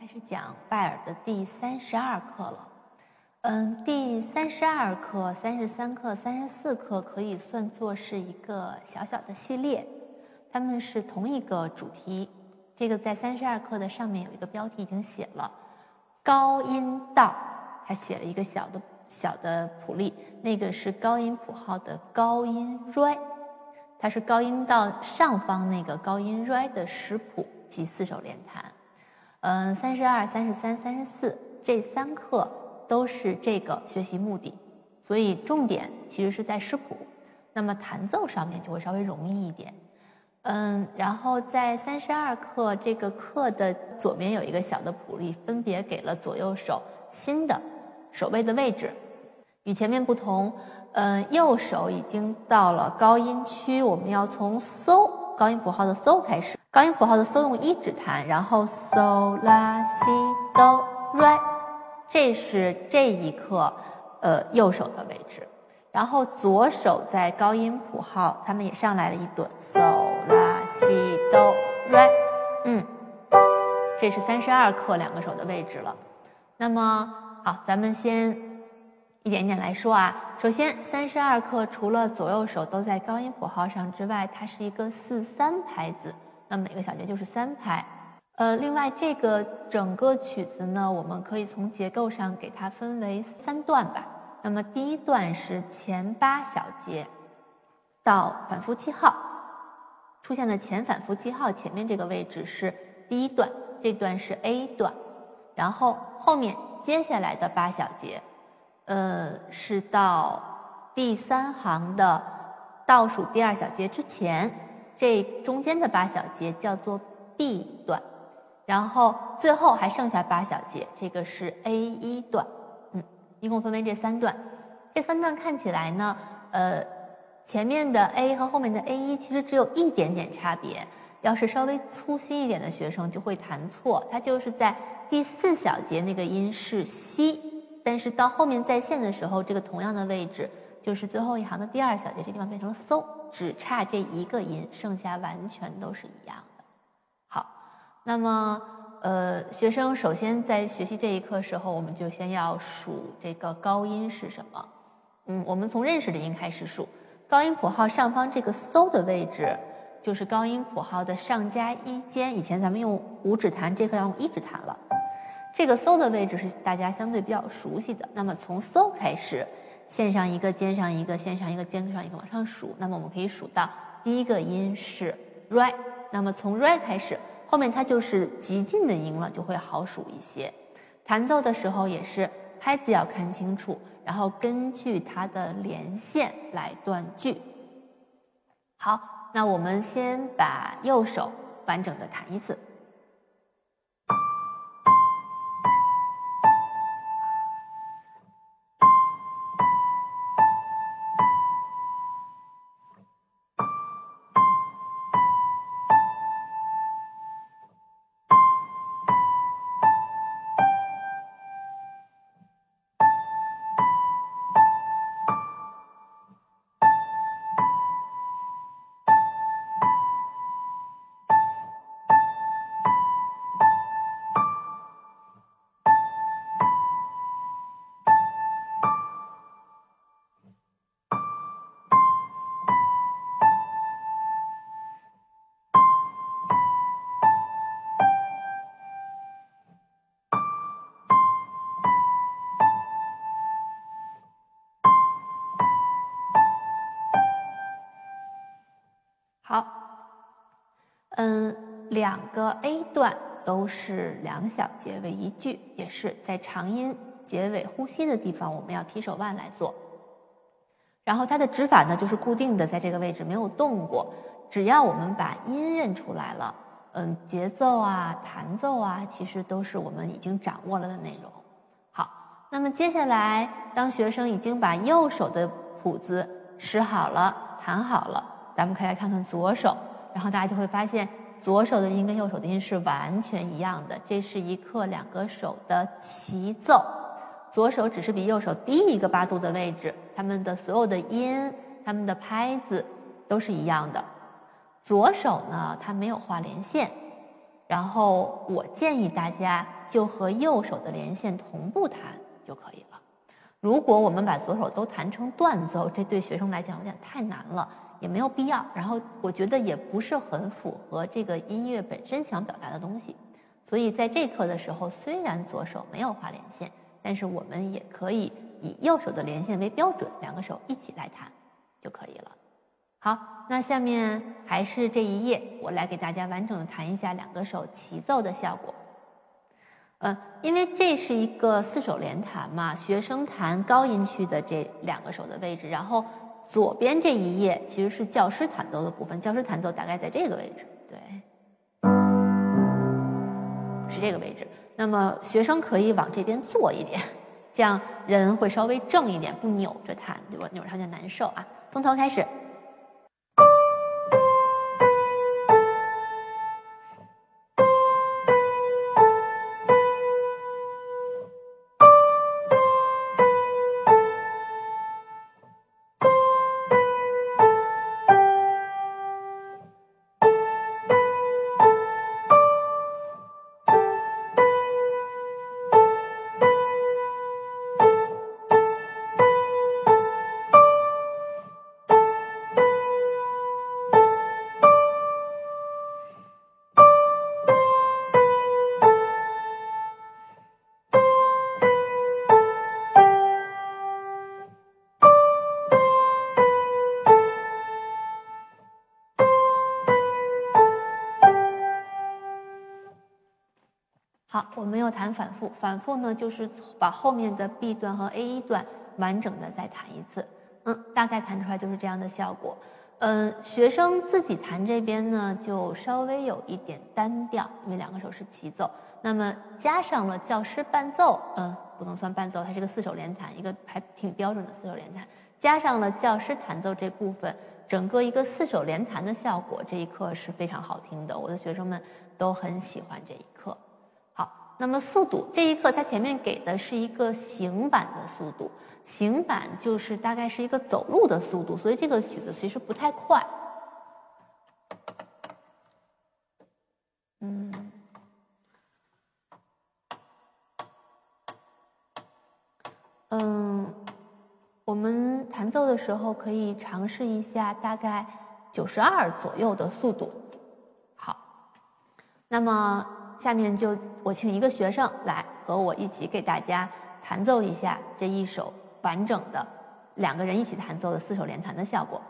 开始讲拜耳的第三十二课了。嗯，第三十二课、三十三课、三十四课可以算作是一个小小的系列，它们是同一个主题。这个在三十二课的上面有一个标题已经写了“高音道”，它写了一个小的小的谱例，那个是高音谱号的高音 R，它是高音道上方那个高音 R 的识谱及四手联弹。嗯，三十二、三十三、三十四这三课都是这个学习目的，所以重点其实是在识谱，那么弹奏上面就会稍微容易一点。嗯，然后在三十二课这个课的左边有一个小的谱例，分别给了左右手新的手位的位置，与前面不同。嗯，右手已经到了高音区，我们要从 so 高音谱号的 so 开始。高音谱号的 so 用一指弹，然后 so 拉西哆 re，这是这一课呃右手的位置。然后左手在高音谱号，他们也上来了一顿 so 拉西哆 re，嗯，这是三十二课两个手的位置了。那么好，咱们先一点点来说啊。首先，三十二课除了左右手都在高音谱号上之外，它是一个四三拍子。那每个小节就是三拍，呃，另外这个整个曲子呢，我们可以从结构上给它分为三段吧。那么第一段是前八小节到反复记号，出现的前反复记号前面这个位置是第一段，这段是 A 段，然后后面接下来的八小节，呃，是到第三行的倒数第二小节之前。这中间的八小节叫做 B 段，然后最后还剩下八小节，这个是 A 一段，嗯，一共分为这三段。这三段看起来呢，呃，前面的 A 和后面的 A 一其实只有一点点差别。要是稍微粗心一点的学生就会弹错，它就是在第四小节那个音是西，但是到后面在线的时候，这个同样的位置就是最后一行的第二小节，这地方变成了 So。只差这一个音，剩下完全都是一样的。好，那么呃，学生首先在学习这一课时候，我们就先要数这个高音是什么。嗯，我们从认识的音开始数。高音谱号上方这个 so 的位置，就是高音谱号的上加一间。以前咱们用五指弹，这课要用一指弹了。这个 so 的位置是大家相对比较熟悉的。那么从 so 开始。线上一个，肩上一个，线上一个，肩上一个，往上数。那么我们可以数到第一个音是 re，那么从 re 开始，后面它就是极近的音了，就会好数一些。弹奏的时候也是拍子要看清楚，然后根据它的连线来断句。好，那我们先把右手完整的弹一次。两个 A 段都是两小节为一句，也是在长音结尾呼吸的地方，我们要提手腕来做。然后它的指法呢，就是固定的，在这个位置没有动过。只要我们把音认出来了，嗯，节奏啊、弹奏啊，其实都是我们已经掌握了的内容。好，那么接下来，当学生已经把右手的谱子识好了、弹好了。咱们可以来看看左手，然后大家就会发现左手的音跟右手的音是完全一样的。这是一课两个手的齐奏，左手只是比右手低一个八度的位置，他们的所有的音、他们的拍子都是一样的。左手呢，它没有画连线，然后我建议大家就和右手的连线同步弹就可以了。如果我们把左手都弹成断奏，这对学生来讲有点太难了，也没有必要。然后我觉得也不是很符合这个音乐本身想表达的东西。所以在这课的时候，虽然左手没有画连线，但是我们也可以以右手的连线为标准，两个手一起来弹就可以了。好，那下面还是这一页，我来给大家完整的弹一下两个手齐奏的效果。呃，因为这是一个四手联弹嘛，学生弹高音区的这两个手的位置，然后左边这一页其实是教师弹奏的部分，教师弹奏大概在这个位置，对，是这个位置。那么学生可以往这边坐一点，这样人会稍微正一点，不扭着弹，对吧？扭着弹就难受啊。从头开始。我们又弹反复，反复呢就是把后面的 B 段和 A 一段完整的再弹一次，嗯，大概弹出来就是这样的效果。嗯，学生自己弹这边呢就稍微有一点单调，因为两个手是齐奏，那么加上了教师伴奏，嗯，不能算伴奏，它是个四手联弹，一个还挺标准的四手联弹，加上了教师弹奏这部分，整个一个四手联弹的效果，这一课是非常好听的，我的学生们都很喜欢这一课。那么速度这一课，它前面给的是一个行板的速度，行板就是大概是一个走路的速度，所以这个曲子其实不太快。嗯，嗯，我们弹奏的时候可以尝试一下大概九十二左右的速度。好，那么。下面就我请一个学生来和我一起给大家弹奏一下这一首完整的两个人一起弹奏的四手联弹的效果。